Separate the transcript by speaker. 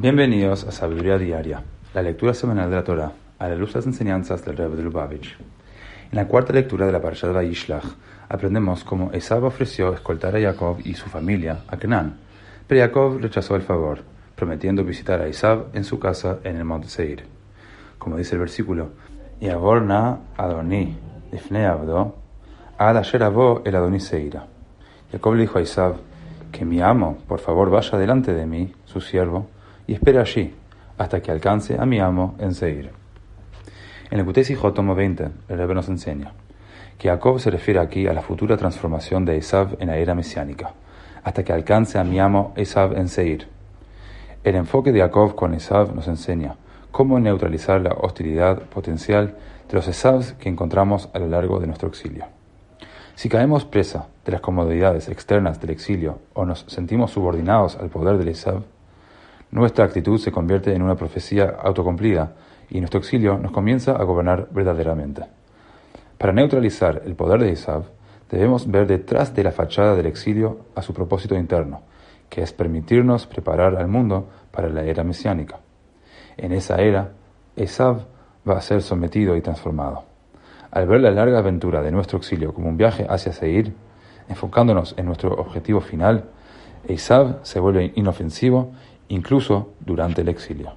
Speaker 1: Bienvenidos a Sabiduría Diaria, la lectura semanal de la Torah, a la luz de las enseñanzas del Rebbe de Lubavitch. En la cuarta lectura de la Parashat de Vayishlach, aprendemos cómo Esab ofreció escoltar a Jacob y su familia a Canaán, pero Jacob rechazó el favor, prometiendo visitar a Esab en su casa en el monte Seir. Como dice el versículo, Yavorna Adoni, Ifne Abdo, Ad Asher el Adoni Seira. Jacob le dijo a Esab, que mi amo, por favor, vaya delante de mí, su siervo, y espera allí hasta que alcance a mi amo en Seir. En el Kutesi tomo 20, el Rebbe nos enseña que Jacob se refiere aquí a la futura transformación de Esav en la era mesiánica, hasta que alcance a mi amo Esav en Seir. El enfoque de Jacob con Esav nos enseña cómo neutralizar la hostilidad potencial de los Esavs que encontramos a lo largo de nuestro exilio. Si caemos presa de las comodidades externas del exilio o nos sentimos subordinados al poder del Esav, nuestra actitud se convierte en una profecía autocumplida y nuestro exilio nos comienza a gobernar verdaderamente. Para neutralizar el poder de Isab, debemos ver detrás de la fachada del exilio a su propósito interno, que es permitirnos preparar al mundo para la era mesiánica. En esa era, Esab va a ser sometido y transformado. Al ver la larga aventura de nuestro exilio como un viaje hacia Seir, enfocándonos en nuestro objetivo final, Esab se vuelve inofensivo incluso durante el exilio.